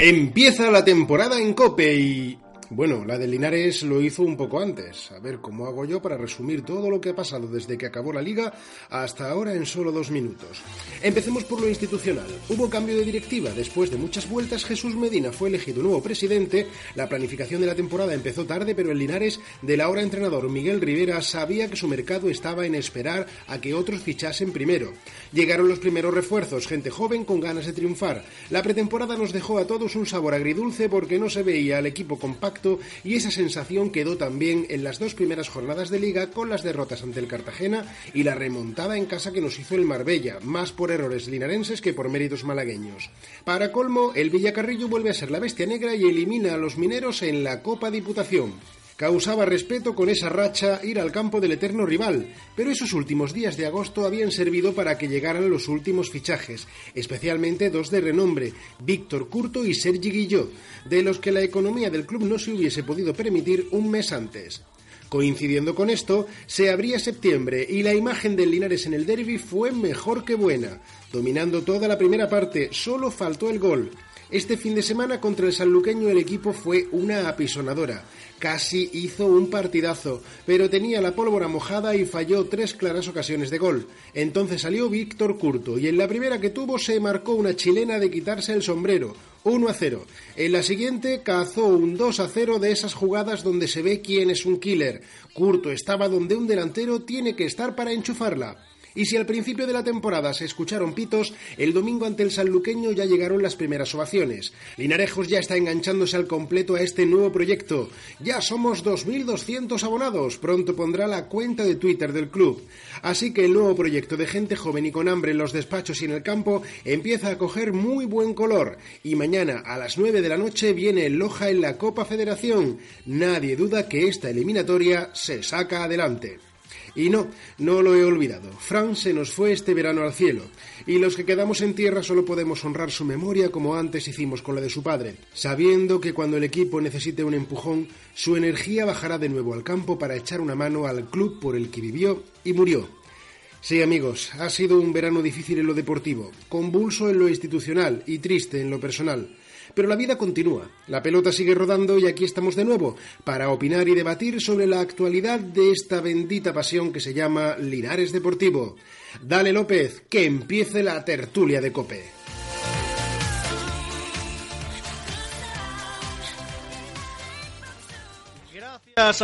Empieza la temporada en Cope y bueno, la de Linares lo hizo un poco antes. A ver cómo hago yo para resumir todo lo que ha pasado desde que acabó la liga hasta ahora en solo dos minutos. Empecemos por lo institucional. Hubo cambio de directiva. Después de muchas vueltas, Jesús Medina fue elegido nuevo presidente. La planificación de la temporada empezó tarde, pero el Linares del ahora entrenador Miguel Rivera sabía que su mercado estaba en esperar a que otros fichasen primero. Llegaron los primeros refuerzos, gente joven con ganas de triunfar. La pretemporada nos dejó a todos un sabor agridulce porque no se veía al equipo compacto y esa sensación quedó también en las dos primeras jornadas de liga con las derrotas ante el Cartagena y la remontada en casa que nos hizo el Marbella, más por errores linarenses que por méritos malagueños. Para colmo, el Villacarrillo vuelve a ser la bestia negra y elimina a los mineros en la Copa Diputación. Causaba respeto con esa racha ir al campo del eterno rival, pero esos últimos días de agosto habían servido para que llegaran los últimos fichajes, especialmente dos de renombre, Víctor Curto y Sergi Guillot, de los que la economía del club no se hubiese podido permitir un mes antes. Coincidiendo con esto, se abría septiembre y la imagen del Linares en el derby fue mejor que buena. Dominando toda la primera parte, solo faltó el gol. Este fin de semana contra el sanluqueño el equipo fue una apisonadora. Casi hizo un partidazo, pero tenía la pólvora mojada y falló tres claras ocasiones de gol. Entonces salió Víctor Curto y en la primera que tuvo se marcó una chilena de quitarse el sombrero. 1 a 0. En la siguiente cazó un 2 a 0 de esas jugadas donde se ve quién es un killer. Curto estaba donde un delantero tiene que estar para enchufarla. Y si al principio de la temporada se escucharon pitos, el domingo ante el sanluqueño ya llegaron las primeras ovaciones. Linarejos ya está enganchándose al completo a este nuevo proyecto. Ya somos 2.200 abonados. Pronto pondrá la cuenta de Twitter del club. Así que el nuevo proyecto de gente joven y con hambre en los despachos y en el campo empieza a coger muy buen color. Y mañana a las 9 de la noche viene Loja en la Copa Federación. Nadie duda que esta eliminatoria se saca adelante. Y no, no lo he olvidado. Fran se nos fue este verano al cielo, y los que quedamos en tierra solo podemos honrar su memoria como antes hicimos con la de su padre, sabiendo que cuando el equipo necesite un empujón, su energía bajará de nuevo al campo para echar una mano al club por el que vivió y murió. Sí, amigos, ha sido un verano difícil en lo deportivo, convulso en lo institucional y triste en lo personal. Pero la vida continúa, la pelota sigue rodando y aquí estamos de nuevo para opinar y debatir sobre la actualidad de esta bendita pasión que se llama Linares Deportivo. Dale López, que empiece la tertulia de Cope. Gracias.